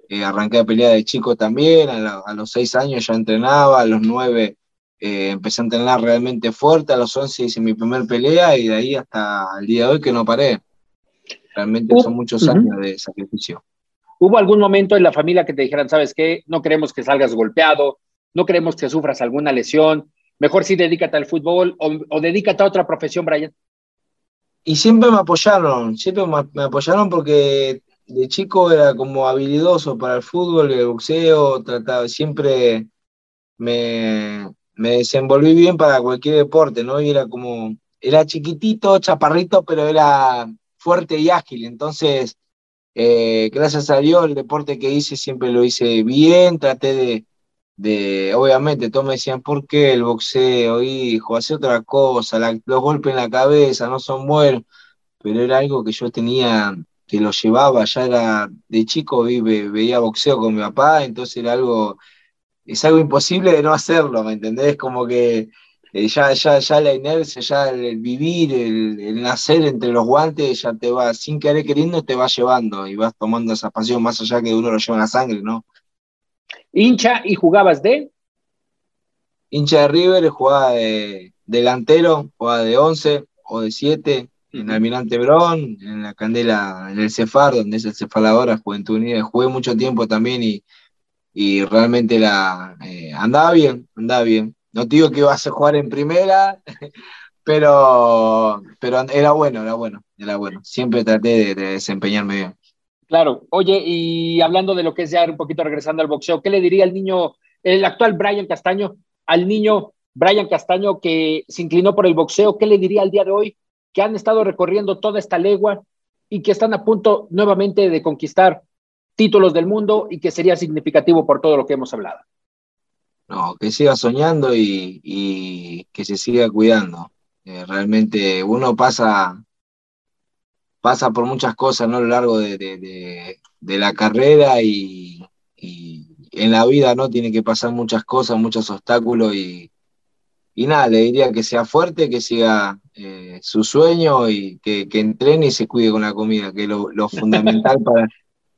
eh, arranqué a pelear de chico también, a, los seis años ya entrenaba, a los nueve eh, empecé a entrenar realmente fuerte, a los once hice mi primer pelea y de ahí hasta el día de hoy que no paré. Realmente son muchos años de sacrificio. ¿Hubo algún momento en la familia que te dijeran, sabes qué, no queremos que salgas golpeado, no queremos que sufras alguna lesión, Mejor sí dedícate al fútbol o, dedícate a otra profesión, Brian. Y siempre me apoyaron, siempre me, apoyaron porque de chico era como habilidoso para el fútbol, el boxeo, trataba, siempre me, me desenvolví bien para cualquier deporte, ¿no? Era como, era chiquitito, chaparrito, pero era fuerte y ágil. Entonces, eh, gracias a Dios, el deporte que hice siempre lo hice bien, traté de, de, obviamente, todos me decían, ¿por qué el boxeo, hijo? Hace otra cosa, los golpes en la cabeza no son buenos, pero era algo que yo tenía, que lo llevaba, ya era de chico, veía boxeo con mi papá, entonces era algo, es algo imposible de no hacerlo, ¿me entendés? Como que eh, ya, ya, ya la inercia, ya el, vivir, el, nacer entre los guantes, ya te va, sin querer queriendo, te va llevando y vas tomando esa pasión más allá que uno lo lleva en la sangre, ¿no? hincha y jugabas de. Hincha de River, jugaba de delantero, jugaba de 11 o de 7, en Almirante Brón, en la Candela, en el Cefar, donde es el Cefar ahora, Juventud Unida. Jugué mucho tiempo también y, y realmente la, eh, andaba bien, andaba bien. No te digo que ibas a jugar en primera, pero, pero era bueno, era bueno, era bueno. Siempre traté de desempeñarme bien. Claro. Oye, y hablando de lo que es ya un poquito regresando al boxeo, ¿qué le diría al niño, el actual Brian Castaño, al niño Brian Castaño que se inclinó por el boxeo? ¿Qué le diría al día de hoy que han estado recorriendo toda esta legua y que están a punto nuevamente de conquistar títulos del mundo y que sería significativo por todo lo que hemos hablado? No, que siga soñando y, que se siga cuidando. Eh, realmente uno pasa pasa por muchas cosas ¿no? a lo largo de, la carrera y, en la vida no tiene que pasar muchas cosas, muchos obstáculos y, nada, le diría que sea fuerte, que siga eh, su sueño y que, entrene y se cuide con la comida, que es lo, fundamental para,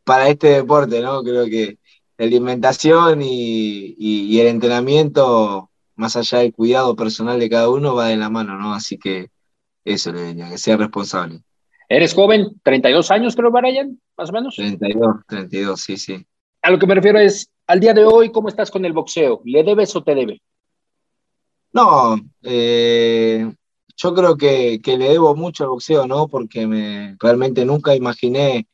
para este deporte, ¿no? Creo que, la alimentación y, y- y el entrenamiento, más allá del cuidado personal de cada uno, va de la mano, ¿no? Así que eso le diría, que sea responsable. Eres joven, 32 años creo, Brian, más o menos. 32, 32, sí, sí. A lo que me refiero es, al día de hoy, ¿cómo estás con el boxeo? ¿Le debes o te debe? No, eh, yo creo que, que le debo mucho al boxeo, ¿no? Porque me, realmente nunca imaginé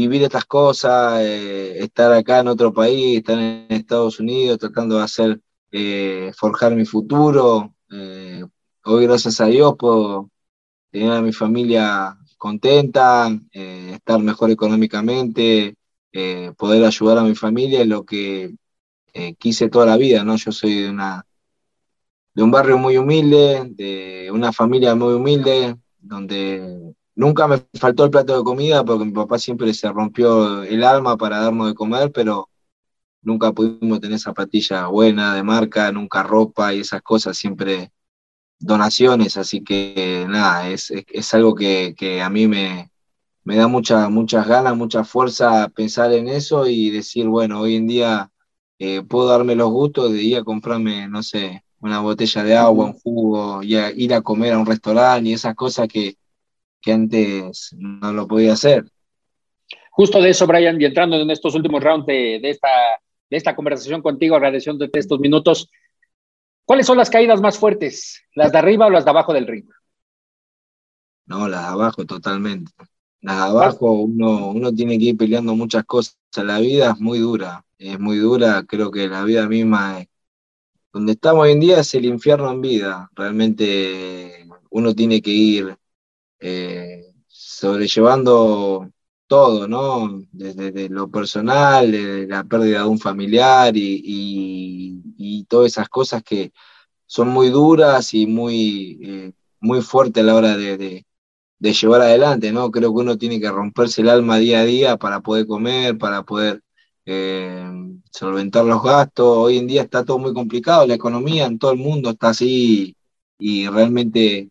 vivir estas cosas, eh, estar acá en otro país, estar en Estados Unidos, tratando de hacer, eh, forjar mi futuro. Eh, hoy, gracias a Dios, puedo tener a mi familia contenta, estar mejor económicamente, poder ayudar a mi familia, lo que quise toda la vida, ¿no? Yo soy de una de un barrio muy humilde, de una familia muy humilde, donde nunca me faltó el plato de comida porque mi papá siempre se rompió el alma para darnos de comer, pero nunca pudimos tener zapatilla buena, de marca, nunca ropa y esas cosas, siempre donaciones, así que nada, es, es, es algo que, que, a mí me, me da mucha, muchas ganas, mucha fuerza pensar en eso y decir, bueno, hoy en día eh, puedo darme los gustos de ir a comprarme, no sé, una botella de agua, un jugo, y a, ir a comer a un restaurante y esas cosas que, que antes no lo podía hacer. Justo de eso, Brian, y entrando en estos últimos rounds de, de, esta, de esta conversación contigo, agradeciéndote estos minutos, ¿cuáles son las caídas más fuertes? ¿Las de arriba o las de abajo del ring? No, las de abajo totalmente. Las de abajo uno, uno tiene que ir peleando muchas cosas. La vida es muy dura, es muy dura, creo que la vida misma es, donde estamos hoy en día es el infierno en vida. Realmente uno tiene que ir eh, sobrellevando todo, ¿no? Desde, lo personal, desde la pérdida de un familiar y, y, todas esas cosas que son muy duras y muy, eh, muy fuertes a la hora de, de, llevar adelante, ¿no? Creo que uno tiene que romperse el alma día a día para poder comer, para poder eh, solventar los gastos. Hoy en día está todo muy complicado, la economía en todo el mundo está así y realmente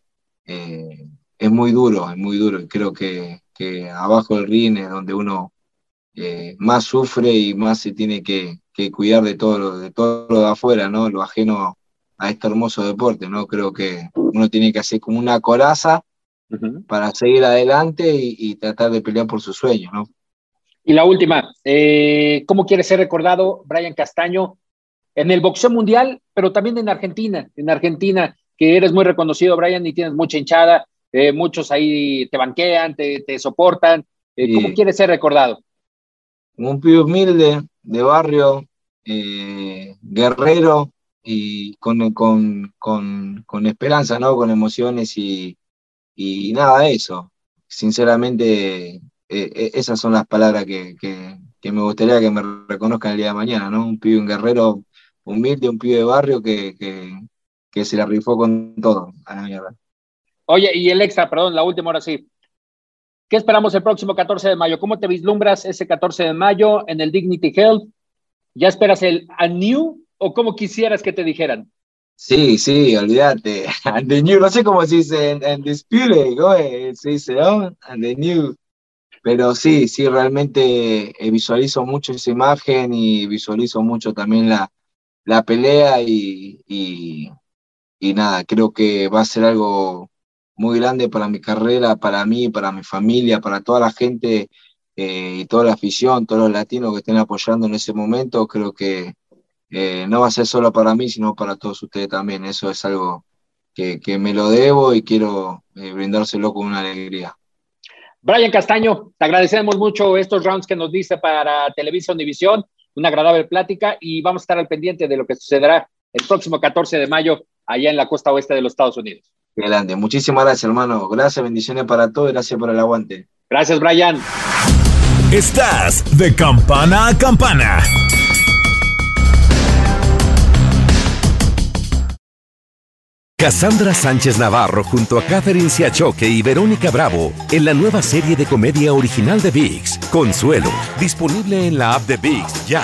es muy duro, es muy duro. Y creo que, que abajo del ring es donde uno eh, más sufre y más se tiene que, que, cuidar de todo, lo, de todo lo de afuera, ¿no? Lo ajeno a este hermoso deporte, ¿no? Creo que uno tiene que hacer como una coraza uh -huh. para seguir adelante y, y, tratar de pelear por su sueño, ¿no? Y la última, eh, ¿cómo quiere ser recordado Brian Castaño en el boxeo mundial, pero también en Argentina? En Argentina, que eres muy reconocido, Brian, y tienes mucha hinchada, eh, muchos ahí te banquean, te, te soportan. Eh, ¿Cómo quieres ser recordado? Un pibe humilde, de barrio, eh, guerrero y con, con, con, con, esperanza, ¿no? Con emociones y, y nada de eso. Sinceramente, eh, esas son las palabras que, que, que, me gustaría que me reconozcan el día de mañana, ¿no? Un pibe, un guerrero humilde, un pibe de barrio que, que, que se la rifó con todo a la mierda. Oye, y el extra, perdón, la última hora sí. ¿Qué esperamos el próximo 14 de mayo? ¿Cómo te vislumbras ese 14 de mayo en el Dignity Health? ¿Ya esperas el A New o cómo quisieras que te dijeran? Sí, sí, olvídate. And the New, no sé cómo se dice en, en Dispute, ¿cómo se dice? And the New. Pero sí, sí, realmente eh, visualizo mucho esa imagen y visualizo mucho también la, la pelea y, y nada, creo que va a ser algo muy grande para mi carrera, para mí, para mi familia, para toda la gente eh, y toda la afición, todos los latinos que estén apoyando en ese momento, creo que eh, no va a ser solo para mí, sino para todos ustedes también. Eso es algo que, que me lo debo y quiero eh, brindárselo con una alegría. Brian Castaño, te agradecemos mucho estos rounds que nos diste para Televisa Univisión, una agradable plática y vamos a estar al pendiente de lo que sucederá el próximo 14 de mayo allá en la costa oeste de los Estados Unidos. Grande. Muchísimas gracias, hermano. Gracias, bendiciones para todos. Gracias por el aguante. Gracias, Brian. Estás de campana a campana. Cassandra Sánchez Navarro junto a Catherine Siachoque y Verónica Bravo en la nueva serie de comedia original de VIX, Consuelo, disponible en la app de VIX ya.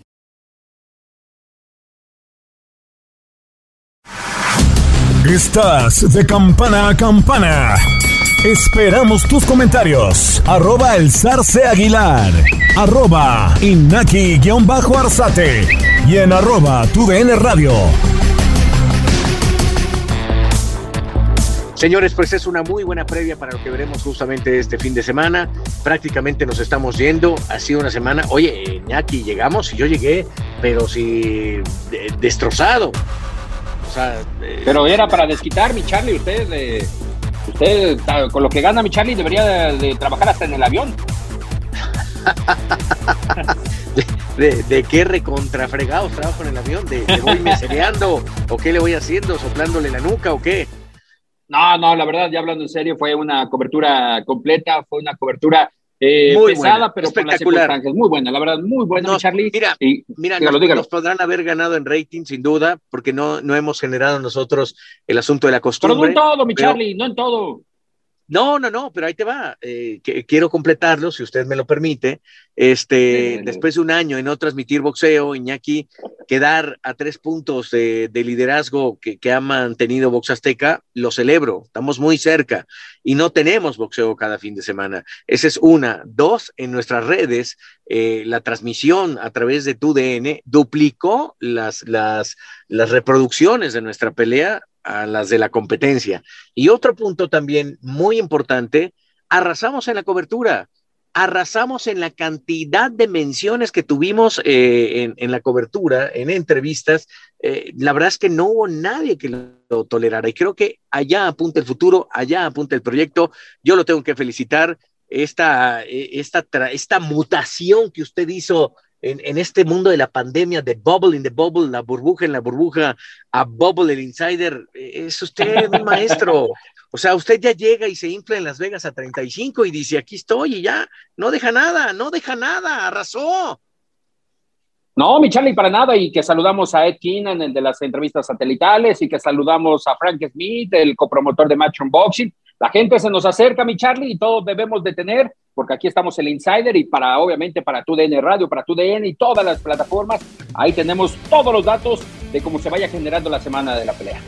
Estás de campana a campana. Esperamos tus comentarios. Arroba el zarce aguilar. Arroba inaki-arzate. Y en arroba tu DN radio. Señores, pues es una muy buena previa para lo que veremos justamente este fin de semana. Prácticamente nos estamos yendo. Ha sido una semana. Oye, Iñaki, llegamos y yo llegué, pero sí de- destrozado. O sea, eh, Pero era para desquitar, mi Charlie. Usted, eh, usted con lo que gana mi Charlie, debería de, de trabajar hasta en el avión. ¿De, de qué recontrafregados trabajo en el avión? ¿De, ¿Le voy mesereando? ¿O qué le voy haciendo? ¿Soplándole la nuca o qué? No, no, la verdad, ya hablando en serio, fue una cobertura completa, fue una cobertura eh, Muy pesada, buena, pero por las espectacular. circunstancias. Muy buena, la verdad, muy buena, mi Nos- Charlie. Mira, Y- mira dígalo, nos, dígalo. nos podrán haber ganado en rating, sin duda, porque no, no hemos generado nosotros el asunto de la Pero costumbre. no en todo, mi pero- Charlie, no en todo. No, no, no, pero ahí te va. Eh, que- quiero completarlo, si usted me lo permite. Este, Sí, después de un año en no transmitir boxeo, Iñaki, quedar a tres puntos de, de liderazgo que, que ha mantenido Box Azteca, lo celebro. Estamos muy cerca y no tenemos boxeo cada fin de semana. Esa es una. Dos, en nuestras redes, eh, la transmisión a través de tu DN duplicó las, las, las reproducciones de nuestra pelea a las de la competencia. Y otro punto también muy importante, arrasamos en la cobertura, arrasamos en la cantidad de menciones que tuvimos eh, en, en la cobertura, en entrevistas. Eh, la verdad es que no hubo nadie que lo tolerara y creo que allá apunta el futuro, allá apunta el proyecto. Yo lo tengo que felicitar. Esta, eh, esta, esta mutación que usted hizo en, este mundo de la pandemia, de bubble in the bubble, la burbuja en la burbuja, a bubble el insider, eh, es usted un maestro. O sea, usted ya llega y se infla en Las Vegas a 35 y dice, aquí estoy y ya, no deja nada, no deja nada, arrasó. No, mi Charlie, para nada, y que saludamos a Ed Keenan, el de las entrevistas satelitales, y que saludamos a Frank Smith, el copromotor de Match Unboxing. La gente se nos acerca, mi Charlie, y todos debemos de tener, porque aquí estamos el Insider, y para, obviamente, para tu DN Radio, para tu DN y todas las plataformas, ahí tenemos todos los datos de cómo se vaya generando la semana de la pelea.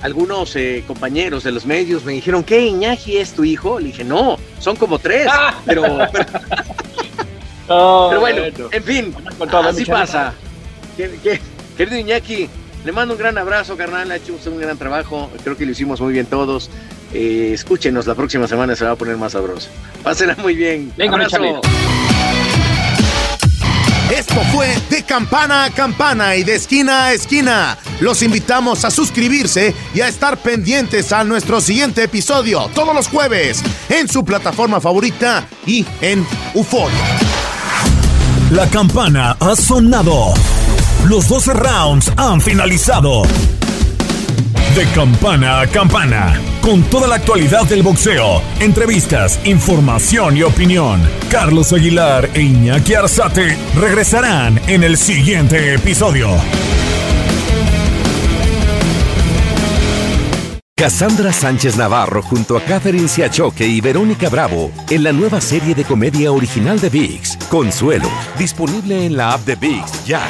Algunos eh, compañeros de los medios me dijeron, ¿qué Iñaki es tu hijo? Le dije, no, son como tres, pero, pero, pero bueno, en fin, todo, así pasa. ¿Qué- qué- Querido Iñaki, le mando un gran abrazo, carnal, ha hecho usted un gran trabajo, creo que lo hicimos muy bien todos. Eh, escúchenos la próxima semana, se va a poner más sabroso. Pásenla muy bien. Venga, Abrazo. Esto fue de campana a campana y de esquina a esquina. Los invitamos a suscribirse y a estar pendientes a nuestro siguiente episodio todos los jueves en su plataforma favorita y en Euforia. La campana ha sonado. Los 12 rounds han finalizado. De campana a campana, con toda la actualidad del boxeo, entrevistas, información y opinión. Carlos Aguilar e Iñaki Arzate regresarán en el siguiente episodio. Cassandra Sánchez Navarro junto a Catherine Siachoque y Verónica Bravo en la nueva serie de comedia original de VIX, Consuelo, disponible en la app de VIX ya.